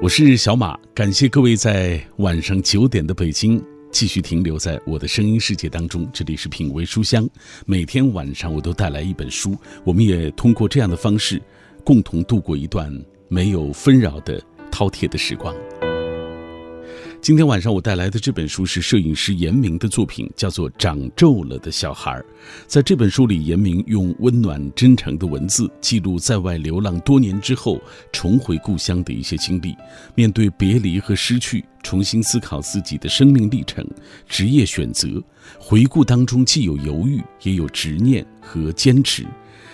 我是小马，感谢各位在晚上九点的北京继续停留在我的声音世界当中。这里是品味书香，每天晚上我都带来一本书，我们也通过这样的方式，共同度过一段没有纷扰的饕餮的时光。今天晚上我带来的这本书是摄影师严明的作品，叫做《长皱了的小孩》。在这本书里，严明用温暖真诚的文字记录在外流浪多年之后重回故乡的一些经历，面对别离和失去，重新思考自己的生命历程、职业选择。回顾当中既有犹豫，也有执念和坚持。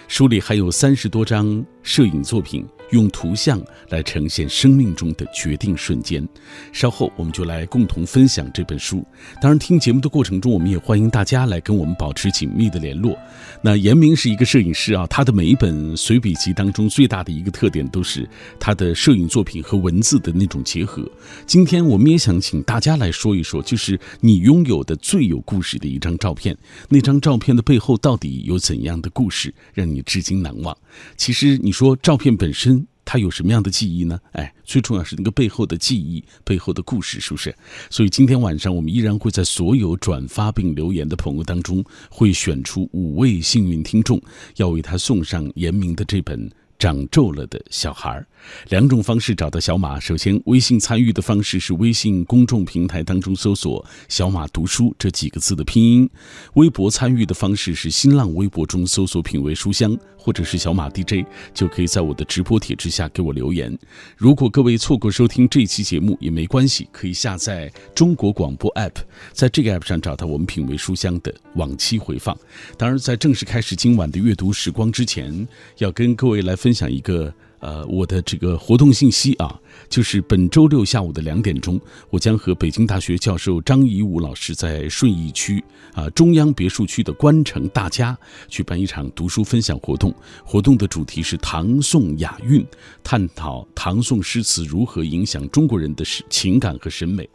书里还有三十多张摄影作品。用图像来呈现生命中的决定瞬间。稍后我们就来共同分享这本书。当然，听节目的过程中，我们也欢迎大家来跟我们保持紧密的联络。那严明是一个摄影师啊，他的每一本随笔集当中最大的一个特点都是他的摄影作品和文字的那种结合。今天我们也想请大家来说一说，就是你拥有的最有故事的一张照片。那张照片的背后到底有怎样的故事，让你至今难忘？其实你说照片本身。他有什么样的记忆呢？哎，最重要是那个背后的记忆，背后的故事，是不是？所以今天晚上我们依然会在所有转发并留言的朋友当中，会选出五位幸运听众，要为他送上严明的这本。长皱了的小孩两种方式找到小马。首先，微信参与的方式是微信公众平台当中搜索“小马读书”这几个字的拼音；微博参与的方式是新浪微博中搜索“品味书香”或者是“小马 DJ”，就可以在我的直播帖之下给我留言。如果各位错过收听这期节目也没关系，可以下载中国广播 app，在这个 app 上找到我们“品味书香”的往期回放。当然，在正式开始今晚的阅读时光之前，要跟各位来。分分享一个呃我的这个活动信息啊。就是本周六下午的两点钟，我将和北京大学教授张怡武老师在顺义区啊中央别墅区的官城大家举办一场读书分享活动。活动的主题是唐宋雅韵，探讨唐宋诗词如何影响中国人的情感和审美。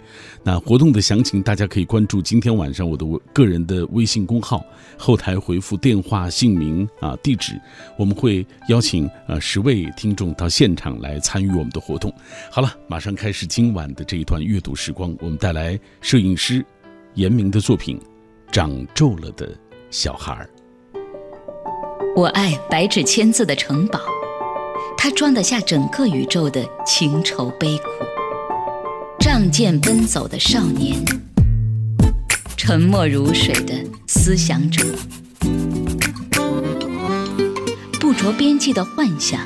那活动的详情大家可以关注今天晚上我的个人的微信公号，后台回复电话、姓名啊地址，我们会邀请呃十位听众到现场来参与我们的活动。好了，马上开始今晚的这一段阅读时光。我们带来摄影师严明的作品《长皱了的小孩儿》。我爱白纸千字的城堡，它装得下整个宇宙的情愁悲苦。仗剑奔走的少年，沉默如水的思想者，不着边际的幻想，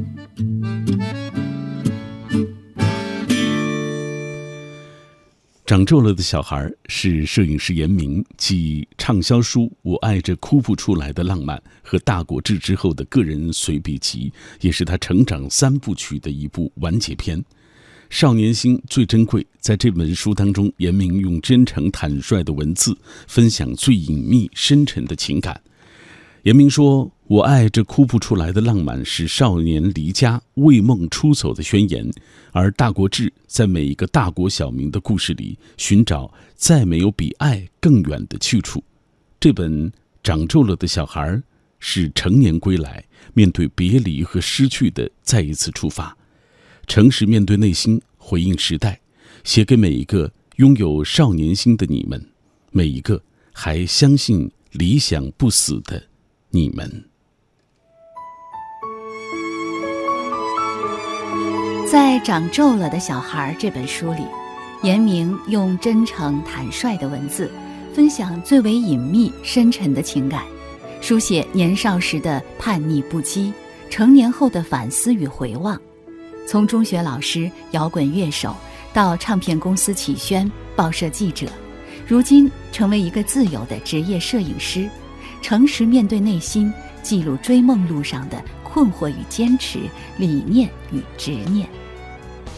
长皱了的小孩是摄影师严明继畅销书《我爱这哭不出来的浪漫》和《大国志》之后的个人随笔集，也是他成长三部曲的一部完结篇。少年心最珍贵，在这本书当中，严明用真诚坦率的文字分享最隐秘深沉的情感。严明说：“我爱这哭不出来的浪漫，是少年离家为梦出走的宣言。而《大国志》在每一个大国小民的故事里，寻找再没有比爱更远的去处。这本长皱了的小孩，是成年归来，面对别离和失去的再一次出发，诚实面对内心，回应时代，写给每一个拥有少年心的你们，每一个还相信理想不死的。”你们在《长皱了的小孩》这本书里，严明用真诚坦率的文字，分享最为隐秘深沉的情感，书写年少时的叛逆不羁，成年后的反思与回望。从中学老师、摇滚乐手，到唱片公司启轩、报社记者，如今成为一个自由的职业摄影师。诚实面对内心，记录追梦路上的困惑与坚持、理念与执念。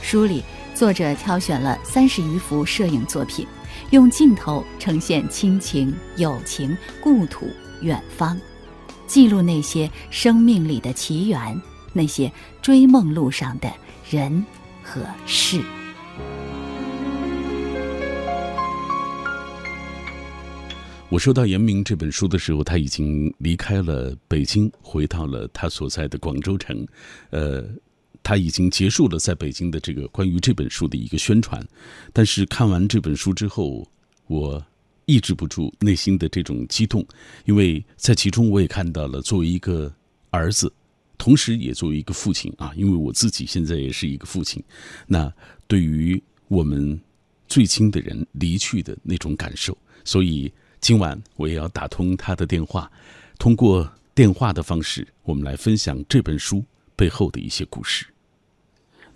书里，作者挑选了三十余幅摄影作品，用镜头呈现亲情、友情、故土、远方，记录那些生命里的奇缘那些追梦路上的人和事。我收到严明这本书的时候，他已经离开了北京，回到了他所在的广州城。呃，他已经结束了在北京的这个关于这本书的一个宣传。但是看完这本书之后，我抑制不住内心的这种激动，因为在其中我也看到了作为一个儿子，同时也作为一个父亲啊，因为我自己现在也是一个父亲。那对于我们最亲的人离去的那种感受，所以。今晚我也要打通他的电话，通过电话的方式，我们来分享这本书背后的一些故事。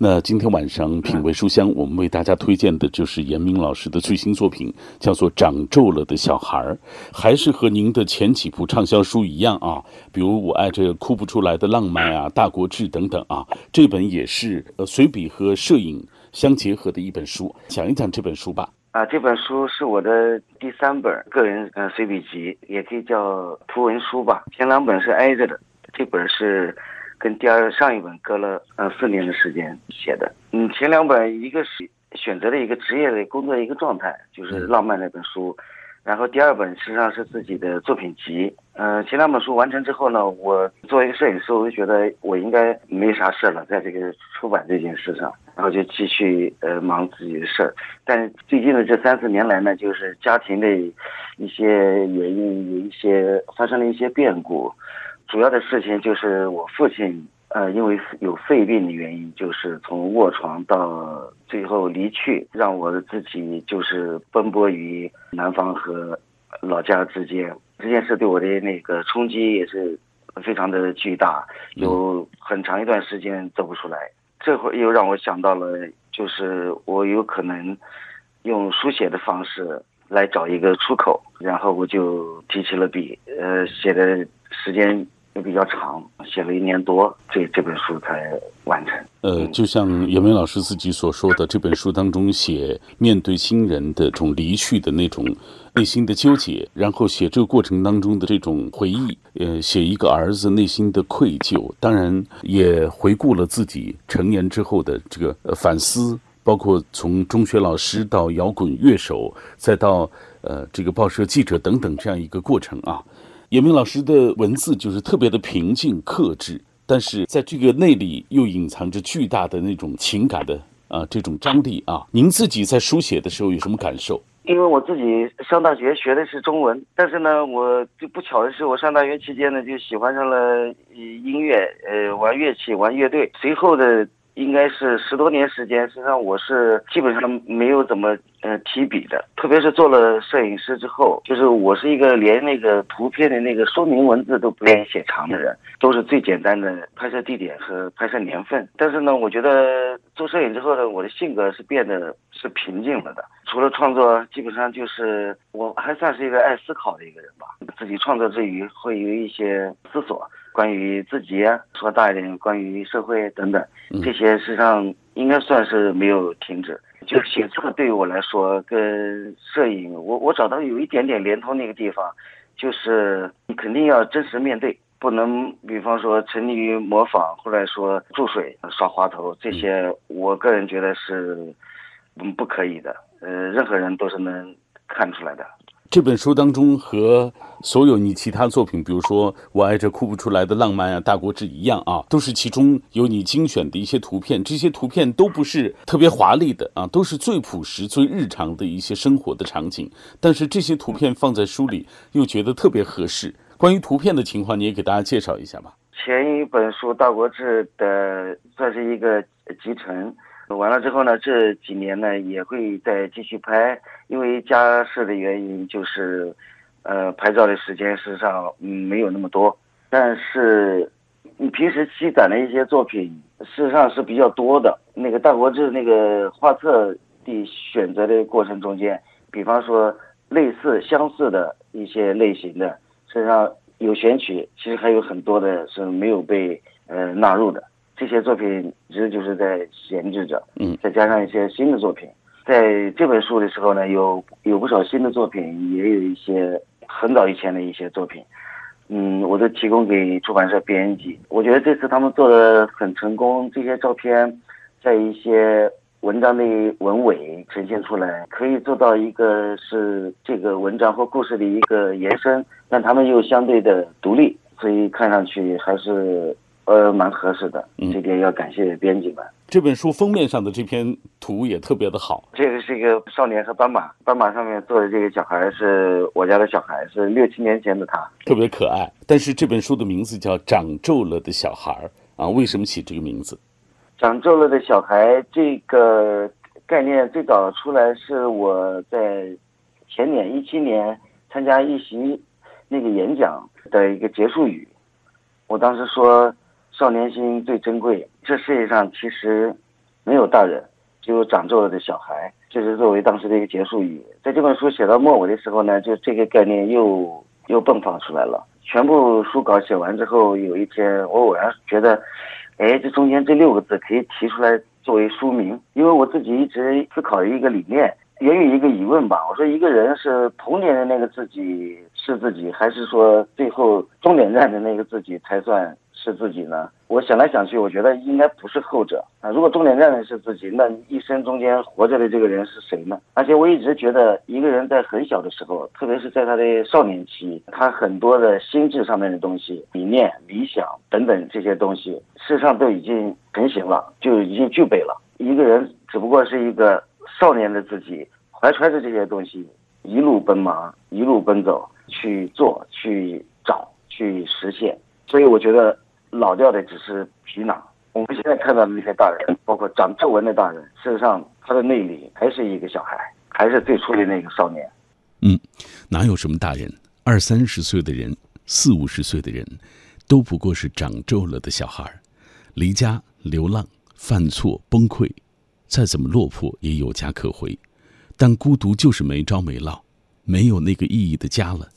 那今天晚上品味书香，我们为大家推荐的就是严明老师的最新作品，叫做《长皱了的小孩儿》，还是和您的前几部畅销书一样啊，比如《我爱这哭不出来的浪漫》啊，《大国志》等等啊。这本也是呃随笔和摄影相结合的一本书，讲一讲这本书吧。啊，这本书是我的第三本个人呃随笔集，也可以叫图文书吧。前两本是挨着的，这本是跟第二上一本隔了呃四年的时间写的。嗯，前两本一个是选择了一个职业的工作的一个状态，就是浪漫那本书，然后第二本实际上是自己的作品集。嗯，前两本书完成之后呢，我作为一个摄影师，我就觉得我应该没啥事了，在这个出版这件事上。然后就继续呃忙自己的事儿，但最近的这三四年来呢，就是家庭的一些原因，有一些发生了一些变故，主要的事情就是我父亲呃因为有肺病的原因，就是从卧床到最后离去，让我自己就是奔波于南方和老家之间，这件事对我的那个冲击也是非常的巨大，有很长一段时间走不出来。这会又让我想到了，就是我有可能用书写的方式来找一个出口，然后我就提起了笔，呃，写的时间也比较长，写了一年多，这这本书才完成。呃，就像严明老师自己所说的，这本书当中写面对亲人的这种离去的那种。内心的纠结，然后写这个过程当中的这种回忆，呃，写一个儿子内心的愧疚，当然也回顾了自己成年之后的这个反思，包括从中学老师到摇滚乐手，再到呃这个报社记者等等这样一个过程啊。严明老师的文字就是特别的平静克制，但是在这个内里又隐藏着巨大的那种情感的啊这种张力啊。您自己在书写的时候有什么感受？因为我自己上大学学的是中文，但是呢，我就不巧的是，我上大学期间呢就喜欢上了音乐，呃，玩乐器，玩乐队。随后的。应该是十多年时间，实际上我是基本上没有怎么呃提笔的，特别是做了摄影师之后，就是我是一个连那个图片的那个说明文字都不愿意写长的人，都是最简单的拍摄地点和拍摄年份。但是呢，我觉得做摄影之后呢，我的性格是变得是平静了的。除了创作，基本上就是我还算是一个爱思考的一个人吧。自己创作之余会有一些思索。关于自己，说大一点，关于社会等等，这些实际上应该算是没有停止。就写作对于我来说，跟摄影，我我找到有一点点连通那个地方，就是你肯定要真实面对，不能比方说沉溺于模仿，或者说注水、耍滑头这些，我个人觉得是嗯不可以的。呃，任何人都是能看出来的。这本书当中和所有你其他作品，比如说《我爱这哭不出来的浪漫》啊，《大国志》一样啊，都是其中有你精选的一些图片。这些图片都不是特别华丽的啊，都是最朴实、最日常的一些生活的场景。但是这些图片放在书里又觉得特别合适。关于图片的情况，你也给大家介绍一下吧。前一本书《大国志》的算是一个集成。完了之后呢，这几年呢也会再继续拍，因为家事的原因，就是，呃，拍照的时间事实上没有那么多。但是，你平时积攒的一些作品，事实上是比较多的。那个大国志那个画册的选择的过程中间，比方说类似相似的一些类型的，实际上有选取，其实还有很多的是没有被呃纳入的。这些作品其实就是在闲置着，嗯，再加上一些新的作品，在这本书的时候呢，有有不少新的作品，也有一些很早以前的一些作品，嗯，我都提供给出版社编辑。我觉得这次他们做的很成功，这些照片在一些文章的文尾呈现出来，可以做到一个是这个文章或故事的一个延伸，但他们又相对的独立，所以看上去还是呃蛮合适的。这点要感谢编辑们。这本书封面上的这篇图也特别的好。这个是一个少年和斑马，斑马上面坐的这个小孩是我家的小孩，是六七年前的他，特别可爱。但是这本书的名字叫《长皱了的小孩》啊，为什么起这个名字？长皱了的小孩这个概念最早出来是我在前年一七年参加一席那个演讲的一个结束语，我当时说。少年心最珍贵，这世界上其实没有大人，只有长皱了的小孩。这是作为当时的一个结束语。在这本书写到末尾的时候呢，就这个概念又又迸发出来了。全部书稿写完之后，有一天我偶然觉得，哎，这中间这六个字可以提出来作为书名，因为我自己一直思考一个理念，源于一个疑问吧。我说一个人是童年的那个自己是自己，还是说最后终点站的那个自己才算？是自己呢？我想来想去，我觉得应该不是后者啊。如果终点站的是自己，那一生中间活着的这个人是谁呢？而且我一直觉得，一个人在很小的时候，特别是在他的少年期，他很多的心智上面的东西、理念、理想等等这些东西，事实上都已经成型了，就已经具备了。一个人只不过是一个少年的自己，怀揣着这些东西，一路奔忙，一路奔走，去做、去找、去实现。所以我觉得。老掉的只是皮囊。我们现在看到的那些大人，包括长皱纹的大人，事实上他的内里还是一个小孩，还是最初的那个少年。嗯，哪有什么大人？二三十岁的人，四五十岁的人，都不过是长皱了的小孩，离家流浪，犯错崩溃，再怎么落魄也有家可回，但孤独就是没招没落，没有那个意义的家了。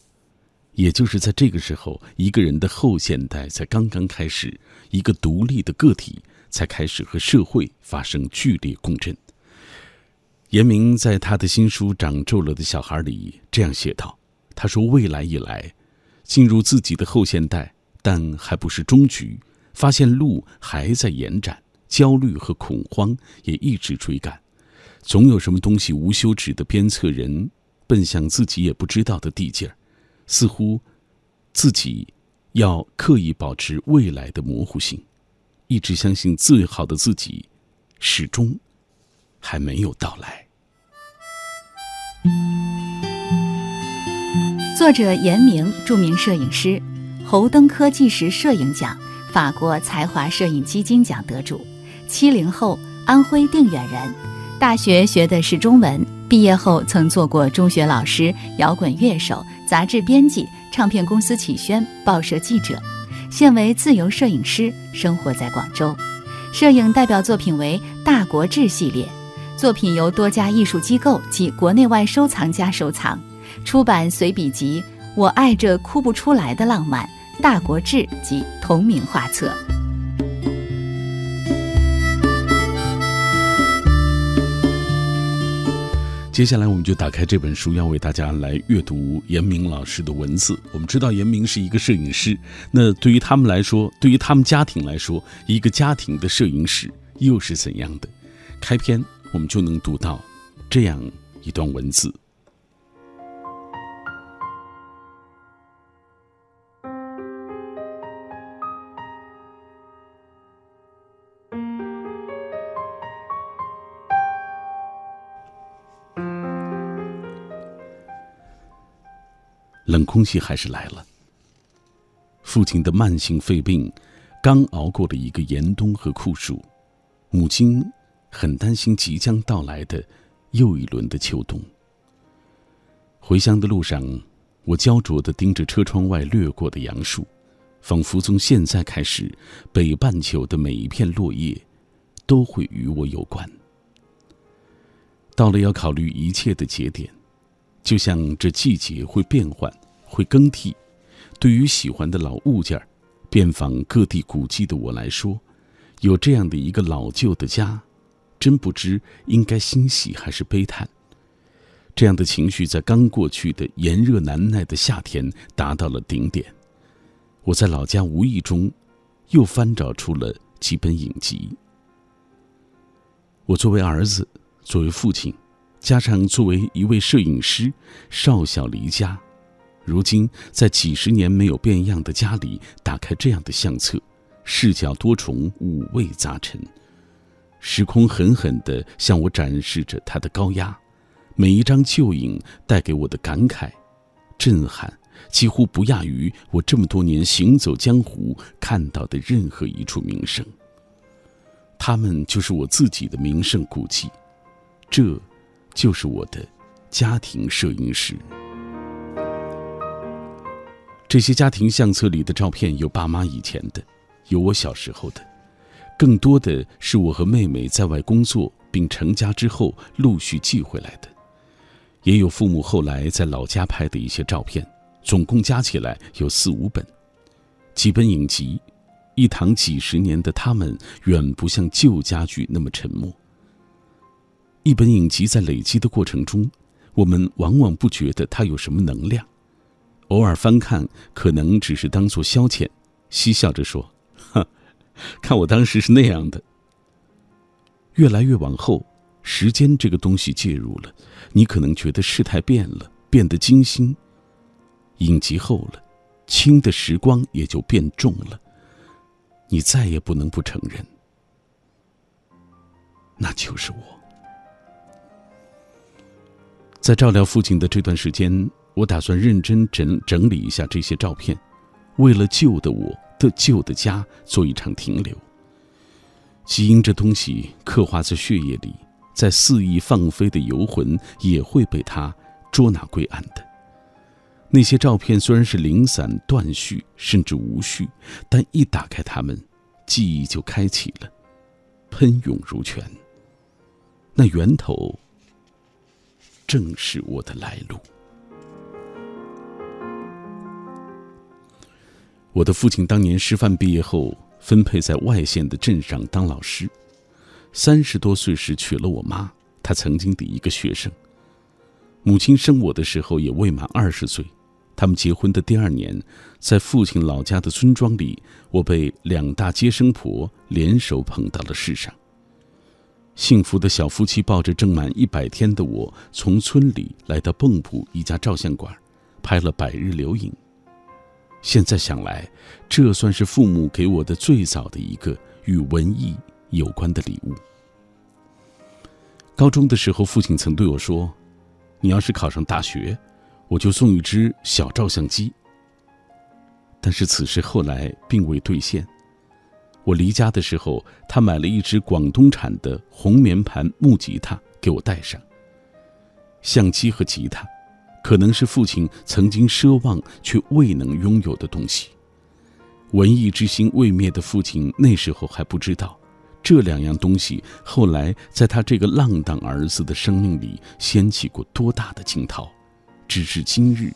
也就是在这个时候，一个人的后现代才刚刚开始，一个独立的个体才开始和社会发生剧烈共振。严明在他的新书《长皱了的小孩》里这样写道：“他说，未来以来，进入自己的后现代，但还不是终局，发现路还在延展，焦虑和恐慌也一直追赶，总有什么东西无休止的鞭策人，奔向自己也不知道的地界儿。”似乎自己要刻意保持未来的模糊性，一直相信最好的自己始终还没有到来。作者严明，著名摄影师，侯登科技时摄影奖、法国才华摄影基金奖得主，七零后，安徽定远人，大学学的是中文，毕业后曾做过中学老师、摇滚乐手。杂志编辑、唱片公司启轩、报社记者，现为自由摄影师，生活在广州。摄影代表作品为《大国志》系列，作品由多家艺术机构及国内外收藏家收藏。出版随笔集《我爱这哭不出来的浪漫》《大国志》及同名画册。接下来，我们就打开这本书，要为大家来阅读严明老师的文字。我们知道严明是一个摄影师，那对于他们来说，对于他们家庭来说，一个家庭的摄影师又是怎样的？开篇我们就能读到这样一段文字。冷空气还是来了。父亲的慢性肺病，刚熬过了一个严冬和酷暑，母亲很担心即将到来的又一轮的秋冬。回乡的路上，我焦灼地盯着车窗外掠过的杨树，仿佛从现在开始，北半球的每一片落叶都会与我有关。到了要考虑一切的节点，就像这季节会变换。会更替，对于喜欢的老物件、遍访各地古迹的我来说，有这样的一个老旧的家，真不知应该欣喜还是悲叹。这样的情绪在刚过去的炎热难耐的夏天达到了顶点，我在老家无意中又翻找出了几本影集。我作为儿子，作为父亲，加上作为一位摄影师，少小离家，如今在几十年没有变样的家里，打开这样的相册，视角多重，五味杂陈，时空狠狠地向我展示着它的高压。每一张旧影带给我的感慨、震撼，几乎不亚于我这么多年行走江湖看到的任何一处名胜。他们就是我自己的名胜古迹，这，就是我的家庭摄影师。这些家庭相册里的照片有爸妈以前的，有我小时候的，更多的是我和妹妹在外工作并成家之后陆续寄回来的。也有父母后来在老家拍的一些照片，总共加起来有四五本，几本影集，一堂几十年的他们远不像旧家具那么沉默。一本影集在累积的过程中，我们往往不觉得它有什么能量，偶尔翻看可能只是当做消遣，嬉笑着说：“哈，看我当时是那样的。”越来越往后。时间这个东西介入了，你可能觉得事态变了，变得精心。影集厚了，轻的时光也就变重了。你再也不能不承认，那就是我。在照料父亲的这段时间，我打算认真整整理一下这些照片，为了旧的我的旧的家做一场停留。基因这东西刻画在血液里。在肆意放飞的游魂也会被他捉拿归案的。那些照片虽然是零散、断续，甚至无序，但一打开它们，记忆就开启了，喷涌如泉。那源头正是我的来路。我的父亲当年师范毕业后，分配在外县的镇上当老师。三十多岁时娶了我妈，他曾经的一个学生。母亲生我的时候也未满二十岁。他们结婚的第二年，在父亲老家的村庄里，我被两大接生婆联手捧到了世上。幸福的小夫妻抱着正满一百天的我，从村里来到蚌埠一家照相馆，拍了百日留影。现在想来，这算是父母给我的最早的一个与文艺。有关的礼物。高中的时候，父亲曾对我说：“你要是考上大学，我就送一只小照相机。”但是此事后来并未兑现。我离家的时候，他买了一只广东产的红棉盘木吉他给我带上。相机和吉他，可能是父亲曾经奢望却未能拥有的东西。文艺之心未灭的父亲那时候还不知道。这两样东西后来在他这个浪荡儿子的生命里掀起过多大的惊涛，直至今日，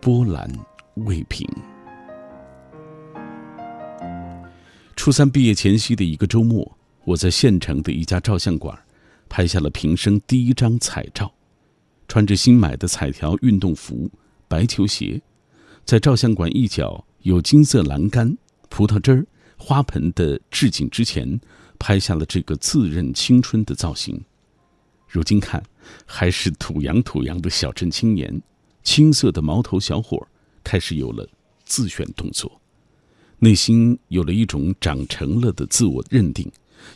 波澜未平。初三毕业前夕的一个周末，我在县城的一家照相馆，拍下了平生第一张彩照，穿着新买的彩条运动服、白球鞋，在照相馆一角有金色栏杆、葡萄汁儿。花盆的置景之前，拍下了这个自认青春的造型。如今看，还是土洋土洋的小镇青年，青涩的毛头小伙，开始有了自选动作，内心有了一种长成了的自我认定，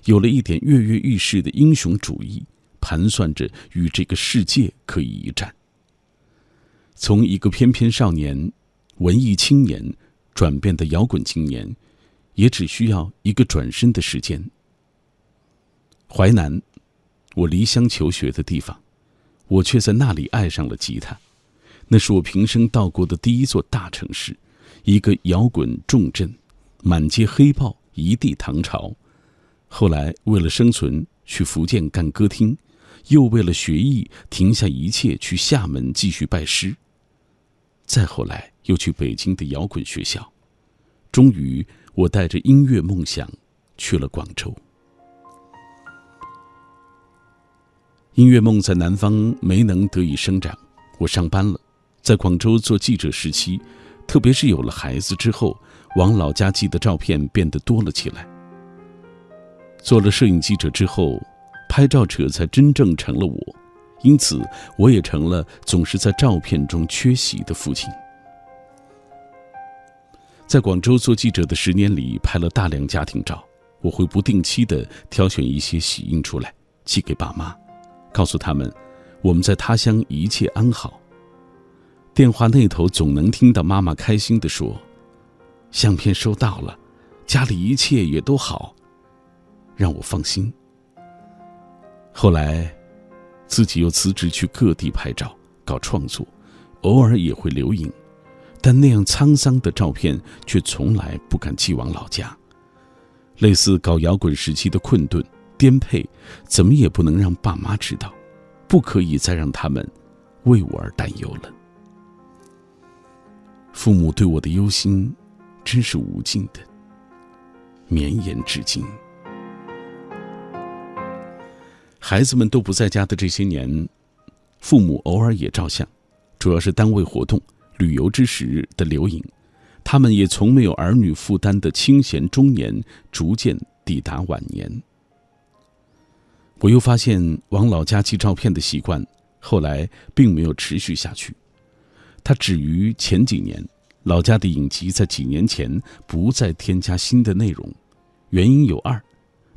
有了一点跃跃欲试的英雄主义，盘算着与这个世界可以一战。从一个翩翩少年、文艺青年，转变的摇滚青年。也只需要一个转身的时间。淮南，我离乡求学的地方，我却在那里爱上了吉他。那是我平生到过的第一座大城市，一个摇滚重镇，满街黑豹，一地唐朝。后来为了生存去福建干歌厅，又为了学艺停下一切去厦门继续拜师。再后来又去北京的摇滚学校，终于。我带着音乐梦想去了广州。音乐梦在南方没能得以生长，我上班了，在广州做记者时期，特别是有了孩子之后，往老家寄的照片变得多了起来。做了摄影记者之后，拍照者才真正成了我，因此我也成了总是在照片中缺席的父亲。在广州做记者的十年里，拍了大量家庭照，我会不定期的挑选一些喜印出来寄给爸妈，告诉他们我们在他乡一切安好。电话那头总能听到妈妈开心的说：“相片收到了，家里一切也都好。”让我放心。后来，自己又辞职去各地拍照、搞创作，偶尔也会留影，但那样沧桑的照片却从来不敢寄往老家。类似搞摇滚时期的困顿、颠沛，怎么也不能让爸妈知道，不可以再让他们为我而担忧了。父母对我的忧心，真是无尽的，绵延至今。孩子们都不在家的这些年，父母偶尔也照相，主要是单位活动、旅游之时的留影。他们也从没有儿女负担的清闲中年，逐渐抵达晚年。我又发现往老家寄照片的习惯，后来并没有持续下去。它止于前几年，老家的影集在几年前不再添加新的内容，原因有二。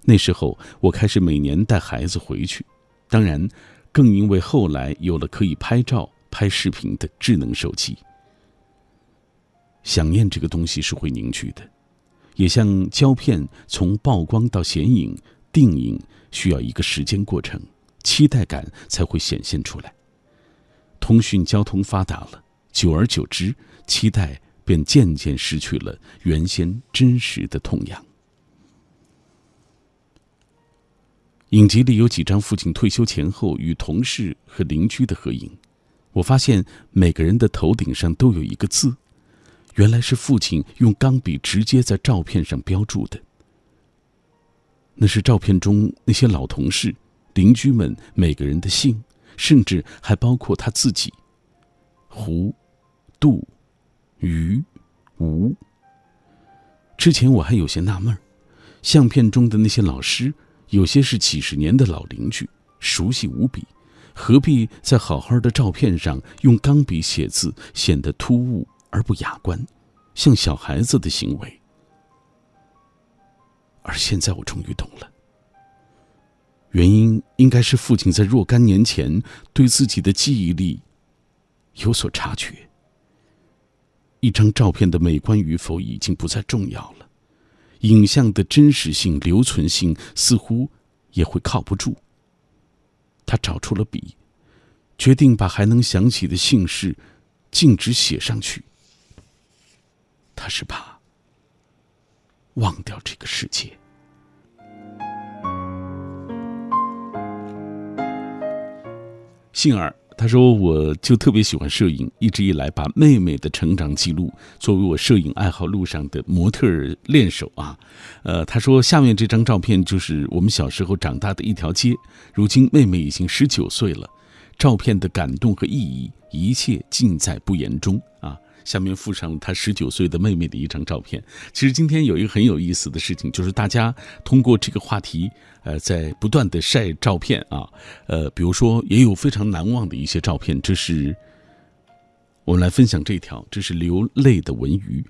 那时候，我开始每年带孩子回去，当然，更因为后来有了可以拍照、拍视频的智能手机。想念这个东西是会凝聚的，也像胶片从曝光到显影、定影需要一个时间过程，期待感才会显现出来。通讯交通发达了，久而久之，期待便渐渐失去了原先真实的痛痒。影集里有几张父亲退休前后与同事和邻居的合影，我发现每个人的头顶上都有一个字，原来是父亲用钢笔直接在照片上标注的。那是照片中那些老同事、邻居们每个人的姓，甚至还包括他自己。胡、杜、于、吴。之前我还有些纳闷相片中的那些老师。有些是几十年的老邻居，熟悉无比，何必在好好的照片上用钢笔写字，显得突兀而不雅观，像小孩子的行为？而现在我终于懂了，原因应该是父亲在若干年前对自己的记忆力有所察觉。一张照片的美观与否已经不再重要了。影像的真实性、留存性似乎也会靠不住。他找出了笔，决定把还能想起的姓氏径直写上去。他是怕忘掉这个世界。幸而。他说：“我就特别喜欢摄影，一直以来把妹妹的成长记录作为我摄影爱好路上的模特练手啊。”呃，他说：“下面这张照片就是我们小时候长大的一条街，如今妹妹已经十九岁了，照片的感动和意义，一切尽在不言中啊。”下面附上了他十九岁的妹妹的一张照片。其实今天有一个很有意思的事情，就是大家通过这个话题，呃，在不断的晒照片啊，呃，比如说也有非常难忘的一些照片。这是我们来分享这条，这是流泪的文鱼。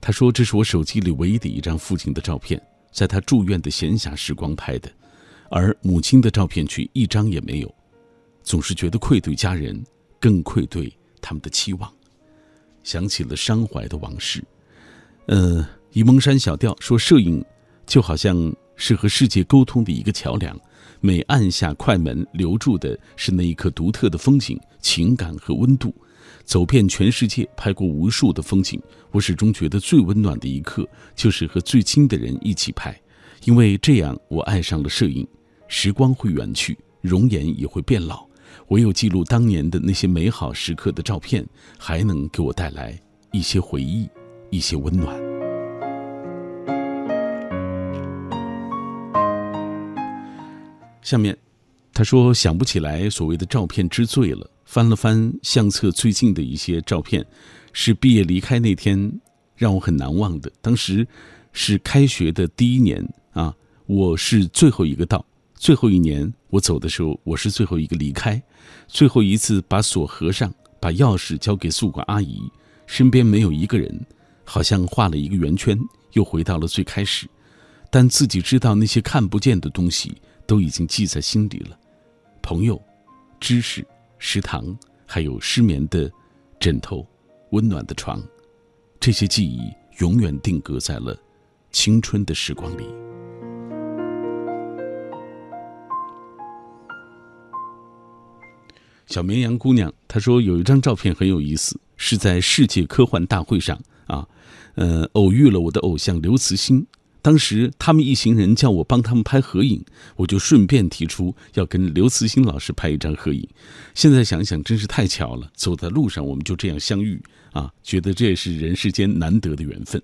他说：“这是我手机里唯一的一张父亲的照片，在他住院的闲暇时光拍的，而母亲的照片却一张也没有，总是觉得愧对家人，更愧对他们的期望。”想起了伤怀的往事，呃，沂蒙山小调说：“摄影就好像是和世界沟通的一个桥梁，每按下快门，留住的是那一刻独特的风景、情感和温度。走遍全世界，拍过无数的风景，我始终觉得最温暖的一刻就是和最亲的人一起拍，因为这样我爱上了摄影。时光会远去，容颜也会变老。”唯有记录当年的那些美好时刻的照片，还能给我带来一些回忆，一些温暖。下面，他说想不起来所谓的照片之最了。翻了翻相册最近的一些照片，是毕业离开那天让我很难忘的。当时是开学的第一年啊，我是最后一个到，最后一年我走的时候，我是最后一个离开，最后一次把锁合上，把钥匙交给宿管阿姨，身边没有一个人，好像画了一个圆圈，又回到了最开始。但自己知道那些看不见的东西都已经记在心里了，朋友、知识、食堂，还有失眠的枕头、温暖的床，这些记忆永远定格在了青春的时光里。小绵羊姑娘她说有一张照片很有意思，是在世界科幻大会上啊，呃，偶遇了我的偶像刘慈欣。当时他们一行人叫我帮他们拍合影，我就顺便提出要跟刘慈欣老师拍一张合影。现在想想真是太巧了，走在路上我们就这样相遇啊，觉得这也是人世间难得的缘分。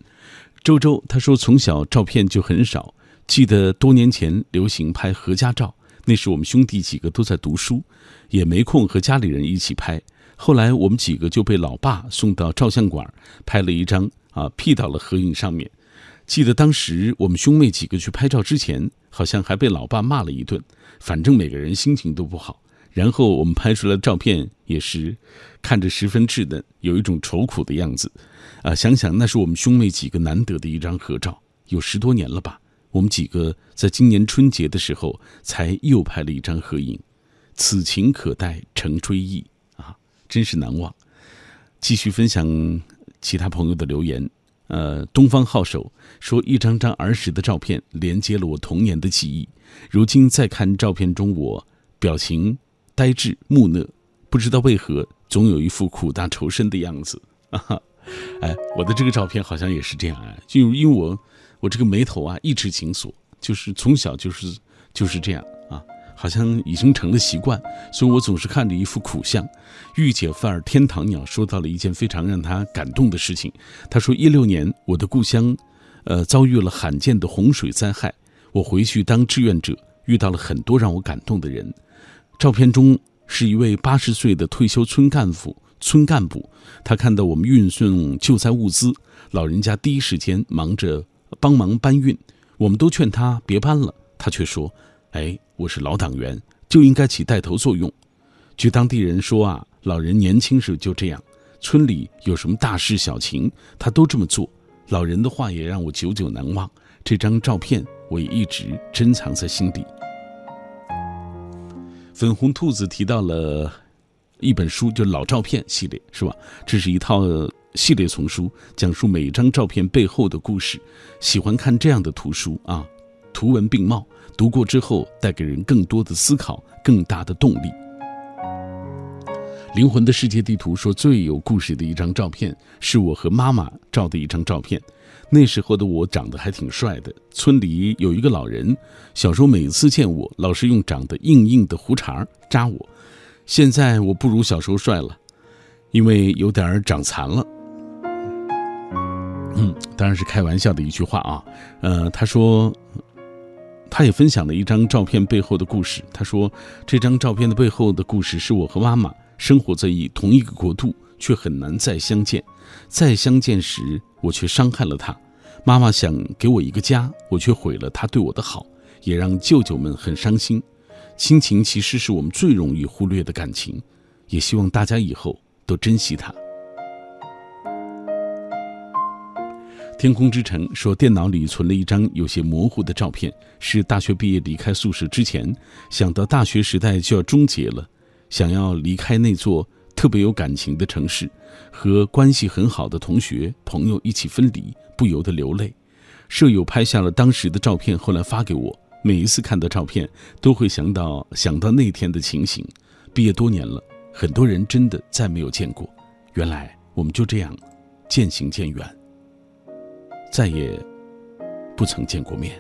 周周他说从小照片就很少，记得多年前流行拍合家照，那时我们兄弟几个都在读书，也没空和家里人一起拍。后来我们几个就被老爸送到照相馆拍了一张啊，P 到了合影上面。记得当时我们兄妹几个去拍照之前，好像还被老爸骂了一顿，反正每个人心情都不好。然后我们拍出来的照片也是看着十分稚嫩，有一种愁苦的样子。啊，想想那是我们兄妹几个难得的一张合照，有十多年了吧？我们几个在今年春节的时候才又拍了一张合影，此情可待成追忆啊，真是难忘。继续分享其他朋友的留言。呃，东方号手说，一张张儿时的照片连接了我童年的记忆。如今再看照片中我，表情呆滞木讷，不知道为何总有一副苦大仇深的样子。啊，哎，我的这个照片好像也是这样啊，就因为我我这个眉头啊一直紧锁，就是从小就是就是这样啊。好像已经成了习惯，所以我总是看着一副苦相。御姐范儿天堂鸟说到了一件非常让他感动的事情。他说：“一六年我的故乡，呃，遭遇了罕见的洪水灾害。我回去当志愿者，遇到了很多让我感动的人。照片中是一位八十岁的退休村干部，村干部，他看到我们运送救灾物资，老人家第一时间忙着帮忙搬运。我们都劝他别搬了，他却说：‘哎。’我是老党员，就应该起带头作用。据当地人说啊，老人年轻时就这样，村里有什么大事小情，他都这么做。老人的话也让我久久难忘。这张照片我也一直珍藏在心底。粉红兔子提到了一本书，就老照片系列，是吧？这是一套系列丛书，讲述每张照片背后的故事。喜欢看这样的图书啊，图文并茂。读过之后，带给人更多的思考，更大的动力。灵魂的世界地图说，最有故事的一张照片是我和妈妈照的一张照片。那时候的我长得还挺帅的。村里有一个老人，小时候每次见我，老是用长得硬硬的胡茬扎我。现在我不如小时候帅了，因为有点长残了。嗯，当然是开玩笑的一句话啊。呃，他说。他也分享了一张照片背后的故事。他说：“这张照片的背后的故事是我和妈妈生活在一同一个国度，却很难再相见。再相见时，我却伤害了她。妈妈想给我一个家，我却毁了她对我的好，也让舅舅们很伤心。亲情其实是我们最容易忽略的感情，也希望大家以后都珍惜它。”天空之城说，电脑里存了一张有些模糊的照片，是大学毕业离开宿舍之前，想到大学时代就要终结了，想要离开那座特别有感情的城市，和关系很好的同学朋友一起分离，不由得流泪。舍友拍下了当时的照片，后来发给我。每一次看到照片，都会想到想到那天的情形。毕业多年了，很多人真的再没有见过，原来我们就这样渐行渐远。再也不曾见过面。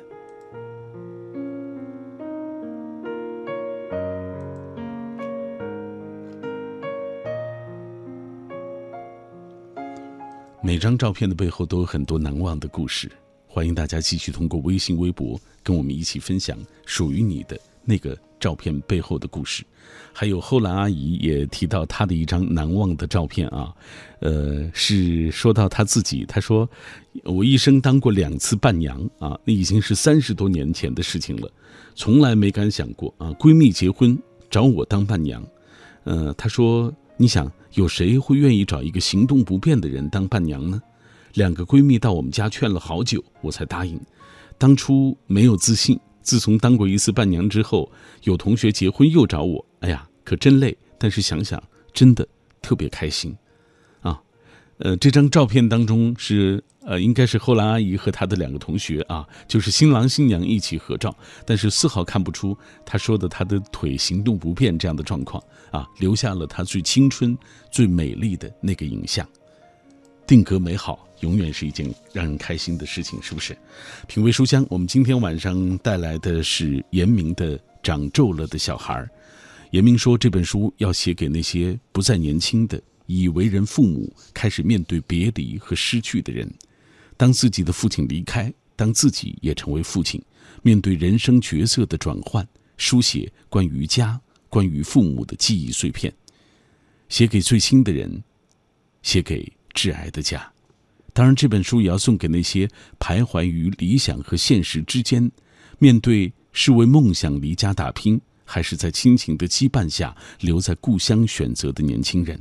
每张照片的背后都有很多难忘的故事，欢迎大家继续通过微信、微博跟我们一起分享属于你的那个照片背后的故事。还有后来阿姨也提到她的一张难忘的照片啊，呃，是说到她自己，她说：“我一生当过两次伴娘啊，那已经是三十多年前的事情了，从来没敢想过啊，闺蜜结婚找我当伴娘。”呃，她说：“你想，有谁会愿意找一个行动不便的人当伴娘呢？”两个闺蜜到我们家劝了好久，我才答应。当初没有自信。自从当过一次伴娘之后，有同学结婚又找我，哎呀，可真累。但是想想，真的特别开心，啊，呃，这张照片当中是呃，应该是后来阿姨和她的两个同学啊，就是新郎新娘一起合照，但是丝毫看不出她说的她的腿行动不便这样的状况啊，留下了她最青春、最美丽的那个影像，定格美好。永远是一件让人开心的事情，是不是？品味书香，我们今天晚上带来的是严明的《长皱了的小孩》。严明说，这本书要写给那些不再年轻的、已为人父母、开始面对别离和失去的人。当自己的父亲离开，当自己也成为父亲，面对人生角色的转换，书写关于家、关于父母的记忆碎片，写给最亲的人，写给挚爱的家。当然，这本书也要送给那些徘徊于理想和现实之间，面对是为梦想离家打拼，还是在亲情的羁绊下留在故乡选择的年轻人。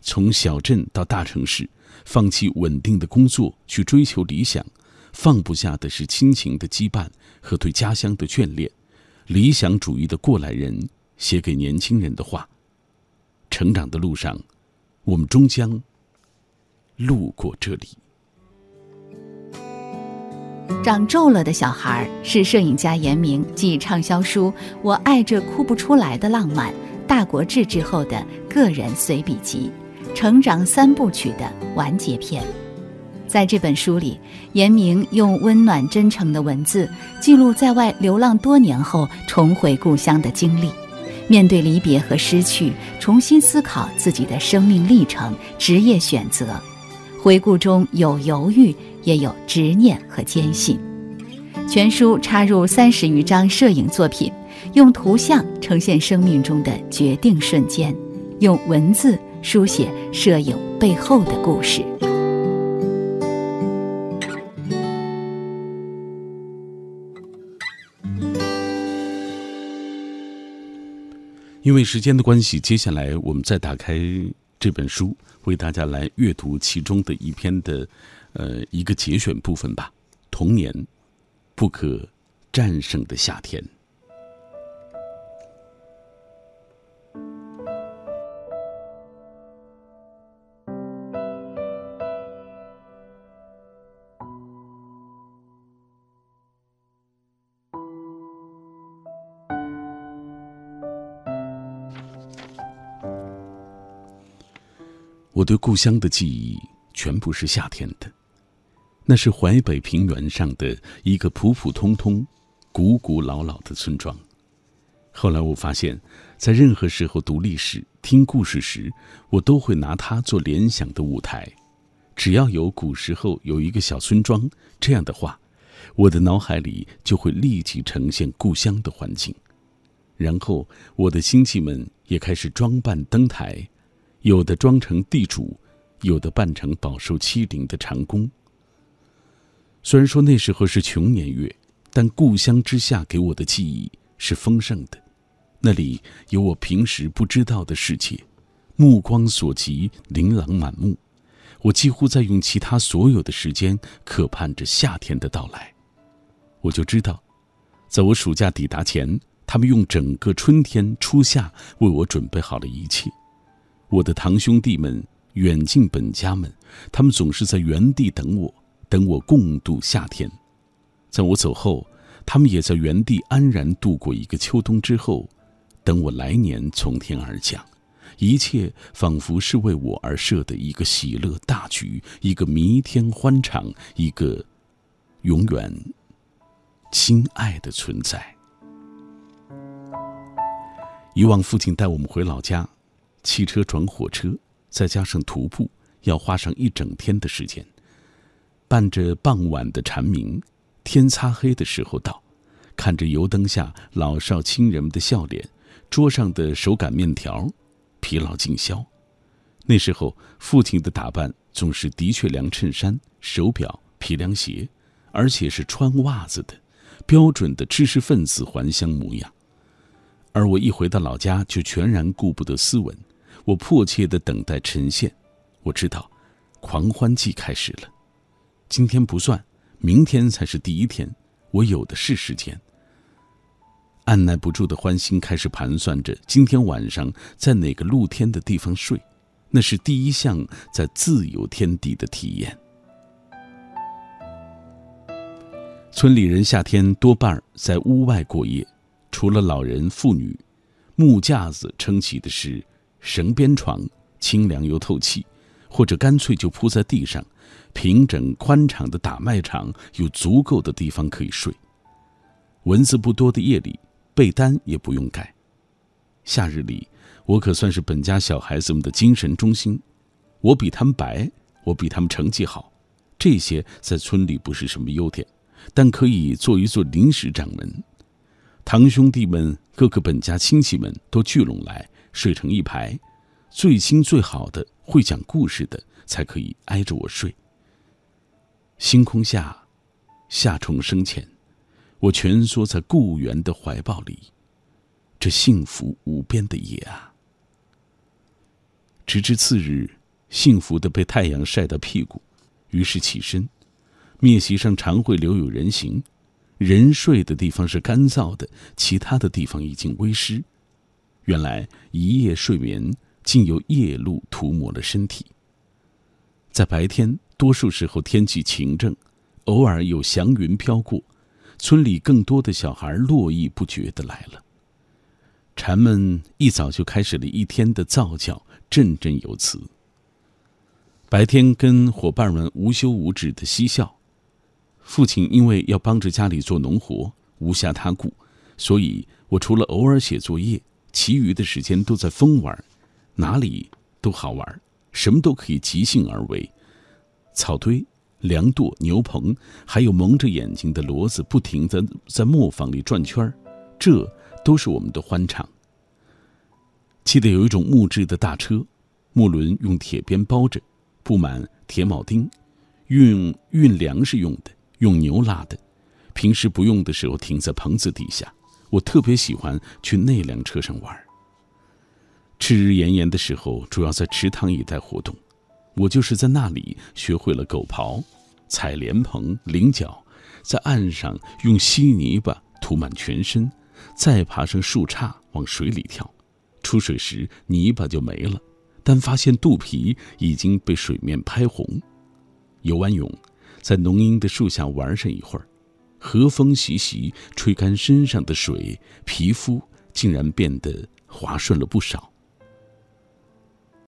从小镇到大城市，放弃稳定的工作去追求理想，放不下的是亲情的羁绊和对家乡的眷恋。理想主义的过来人写给年轻人的话：成长的路上，我们终将路过这里。长皱了的小孩是摄影家严明继畅销书《我爱着哭不出来的浪漫》大国志之后的个人随笔集《成长三部曲》的完结篇。在这本书里，严明用温暖真诚的文字记录在外流浪多年后重回故乡的经历，面对离别和失去，重新思考自己的生命历程、职业选择。回顾中有犹豫。也有执念和坚信。全书插入三十余张摄影作品，用图像呈现生命中的决定瞬间，用文字书写摄影背后的故事。因为时间的关系，接下来我们再打开这本书，为大家来阅读其中的一篇的。呃，一个节选部分吧。童年，不可战胜的夏天。我对故乡的记忆，全部是夏天的。那是淮北平原上的一个普普通通、古古老老的村庄。后来我发现，在任何时候读历史、听故事时，我都会拿它做联想的舞台。只要有古时候有一个小村庄这样的话，我的脑海里就会立即呈现故乡的环境。然后，我的亲戚们也开始装扮登台，有的装成地主，有的扮成饱受欺凌的长工。虽然说那时候是穷年月，但故乡之下给我的记忆是丰盛的。那里有我平时不知道的世界，目光所及，琳琅满目。我几乎在用其他所有的时间渴盼着夏天的到来。我就知道，在我暑假抵达前，他们用整个春天、初夏为我准备好了一切。我的堂兄弟们、远近本家们，他们总是在原地等我。等我共度夏天，在我走后，他们也在原地安然度过一个秋冬之后，等我来年从天而降，一切仿佛是为我而设的一个喜乐大局，一个弥天欢场，一个永远亲爱的存在。以往父亲带我们回老家，汽车转火车，再加上徒步，要花上一整天的时间。伴着傍晚的蝉鸣，天擦黑的时候到，看着油灯下老少亲人们的笑脸，桌上的手擀面条，疲劳尽消。那时候，父亲的打扮总是的确凉衬衫、手表、皮凉鞋，而且是穿袜子的，标准的知识分子还乡模样。而我一回到老家，就全然顾不得斯文，我迫切的等待呈现。我知道，狂欢季开始了。今天不算，明天才是第一天，我有的是时间。按耐不住的欢心开始盘算着今天晚上在哪个露天的地方睡。那是第一项在自由天地的体验。村里人夏天多半在屋外过夜，除了老人妇女，木架子撑起的是绳边床，清凉又透气；或者干脆就铺在地上，平整宽敞的打麦场有足够的地方可以睡。蚊子不多的夜里，被单也不用盖。夏日里。我可算是本家小孩子们的精神中心，我比他们白，我比他们成绩好，这些在村里不是什么优点，但可以做一做临时掌门。堂兄弟们、各个本家亲戚们都聚拢来，睡成一排，最亲最好的、会讲故事的才可以挨着我睡。星空下，夏虫声前，我蜷缩在故园的怀抱里，这幸福无边的夜啊！直至次日，幸福的被太阳晒到屁股，于是起身。篾席上常会留有人形，人睡的地方是干燥的，其他的地方已经微湿。原来一夜睡眠竟由夜露涂抹了身体。在白天，多数时候天气晴正，偶尔有祥云飘过，村里更多的小孩络绎不绝的来了。蝉们一早就开始了一天的造叫。振振有词。白天跟伙伴们无休无止的嬉笑，父亲因为要帮着家里做农活，无暇他顾，所以我除了偶尔写作业，其余的时间都在疯玩，哪里都好玩，什么都可以即兴而为。草堆、粮垛、牛棚，还有蒙着眼睛的骡子，不停的在磨坊里转圈这都是我们的欢场。记得有一种木质的大车，木轮用铁边包着，布满铁铆钉，运运粮食用的，用牛拉的。平时不用的时候停在棚子底下。我特别喜欢去那辆车上玩。赤日炎炎的时候，主要在池塘一带活动。我就是在那里学会了狗刨、踩莲蓬、菱角，在岸上用稀泥巴涂满全身，再爬上树杈往水里跳。出水时泥巴就没了，但发现肚皮已经被水面拍红。游完泳，在浓荫的树下玩上一会儿，和风习习，吹干身上的水，皮肤竟然变得滑顺了不少。